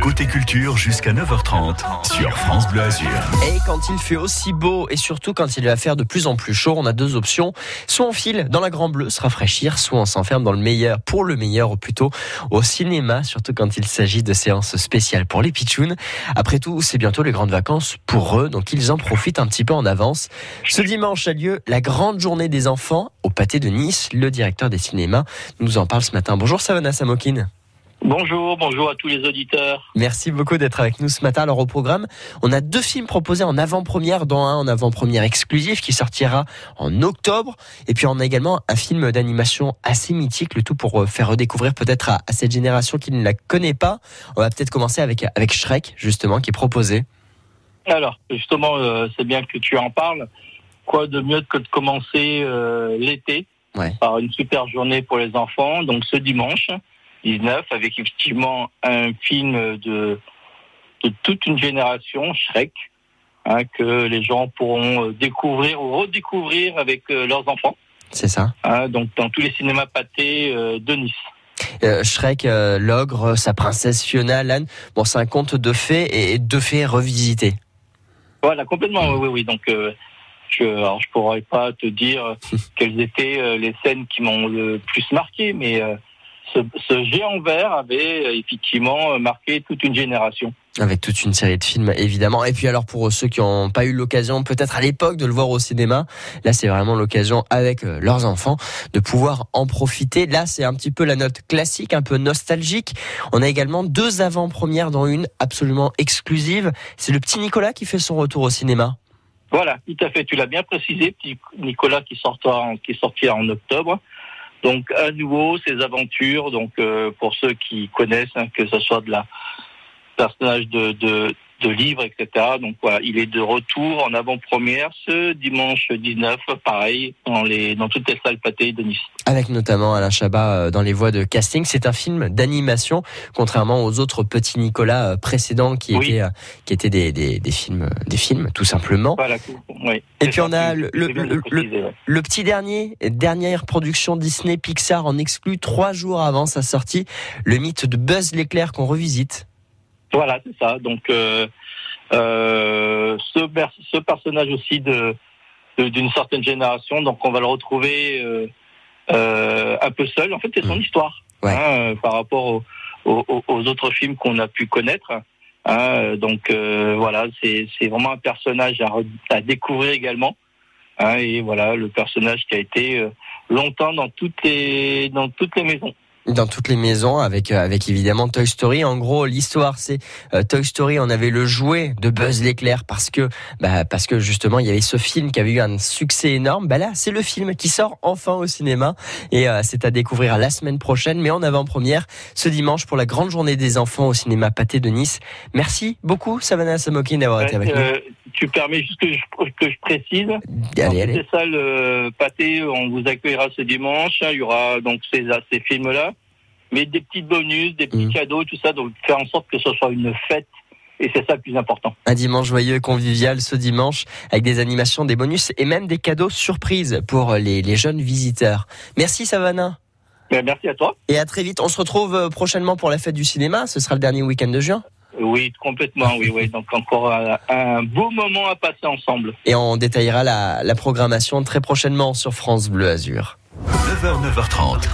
Côté culture jusqu'à 9h30 sur France Bleu Azur. Et quand il fait aussi beau et surtout quand il va faire de plus en plus chaud, on a deux options. Soit on file dans la Grand Bleue se rafraîchir, soit on s'enferme dans le meilleur, pour le meilleur ou plutôt au cinéma, surtout quand il s'agit de séances spéciales pour les pitchouns. Après tout, c'est bientôt les grandes vacances pour eux, donc ils en profitent un petit peu en avance. Ce dimanche a lieu la grande journée des enfants au pâté de Nice. Le directeur des cinémas nous en parle ce matin. Bonjour Savannah Samokine. Bonjour, bonjour à tous les auditeurs. Merci beaucoup d'être avec nous ce matin. Alors au programme, on a deux films proposés en avant-première, dont un en avant-première exclusif qui sortira en octobre. Et puis on a également un film d'animation assez mythique, le tout pour euh, faire redécouvrir peut-être à, cette génération qui ne la connaît pas. On va peut-être commencer avec, avec Shrek, justement, qui est proposé. Alors, justement, euh, c'est bien que tu en parles. Quoi de mieux que de commencer euh, l'été par une super journée pour les enfants, donc ce dimanche. 19, avec effectivement un film de, de toute une génération, Shrek, hein, que les gens pourront euh, découvrir ou redécouvrir avec euh, leurs enfants. C'est ça. Hein, donc dans tous les cinémas pâtés euh, de Nice. Shrek, l'ogre, sa princesse Fiona, l'âne. Bon, c'est un conte de fées et de fées revisité. Voilà, complètement. Oui, oui. Donc, je, alors, je pourrais pas te dire quelles étaient les scènes qui m'ont le plus marqué, mais ce, géant vert avait euh, effectivement euh, marqué toute une génération. Avec toute une série de films, évidemment. Et puis alors pour ceux qui n'ont pas eu l'occasion, peut-être à l'époque, de le voir au cinéma, là c'est vraiment l'occasion avec euh, leurs enfants de pouvoir en profiter. Là c'est un petit peu la note classique, un peu nostalgique. On a également deux avant-premières dans une absolument exclusive. C'est le petit Nicolas qui fait son retour au cinéma. Voilà, tout à fait. Tu l'as bien précisé, petit Nicolas qui sortira, qui sortira en octobre. Donc à nouveau ces aventures, donc euh, pour ceux qui connaissent, hein, que ce soit de la personnage de, de, de livres, etc. Donc voilà, il est de retour en avant-première ce dimanche 19, pareil, dans, les, dans toutes les salles pâtées de Nice. Avec notamment Alain Chabat euh, dans les voix de casting. C'est un film d'animation, contrairement aux autres petits Nicolas euh, précédents qui étaient, qui étaient des, des, des, films, des films, tout simplement. Voilà, oui. Et puis on a le, le, le, petit dernier, dernière production Disney Pixar en exclut trois jours avant sa sortie, le mythe de Buzz l'éclair qu'on revisite. Voilà, c'est ça. Donc euh, euh, ce, ce personnage aussi de d'une certaine génération, donc on va le retrouver euh, euh un peu seul. En fait, c'est son mmh. histoire hein, par rapport aux, aux, autres films qu'on a pu connaître. Hein, donc voilà, c'est vraiment un personnage à, à découvrir également. Hein, et voilà, le personnage qui a été longtemps dans toutes les dans toutes les maisons dans toutes les maisons avec euh, avec évidemment Toy Story. En gros, l'histoire c'est euh, Toy Story, on avait le jouet de Buzz l'éclair parce que bah parce que justement il y avait ce film qui avait eu un succès énorme. Bah là, c'est le film qui sort enfin au cinéma et euh, c'est à découvrir la semaine prochaine mais en avant-première ce dimanche pour la grande journée des enfants au cinéma Pâté de Nice. Merci beaucoup Savannah Samokin d'avoir été avec nous. Tu permets juste que je, que je précise. Allez, allez. C'est ça le Pâté, on vous accueillera ce dimanche, il y aura donc ces ces films là mais des petits bonus, des petits mmh. cadeaux, tout ça, donc faire en sorte que ce soit une fête. Et c'est ça le plus important. Un dimanche joyeux, convivial ce dimanche, avec des animations, des bonus et même des cadeaux surprises pour les, les jeunes visiteurs. Merci Savannah. Ben, merci à toi. Et à très vite. On se retrouve euh, prochainement pour la fête du cinéma. Ce sera le dernier week-end de juin. Oui, complètement, oui, oui. Donc encore un, beau moment à passer ensemble. Et on détaillera la, la programmation très prochainement sur France Bleu Azur. 9h, 9h30.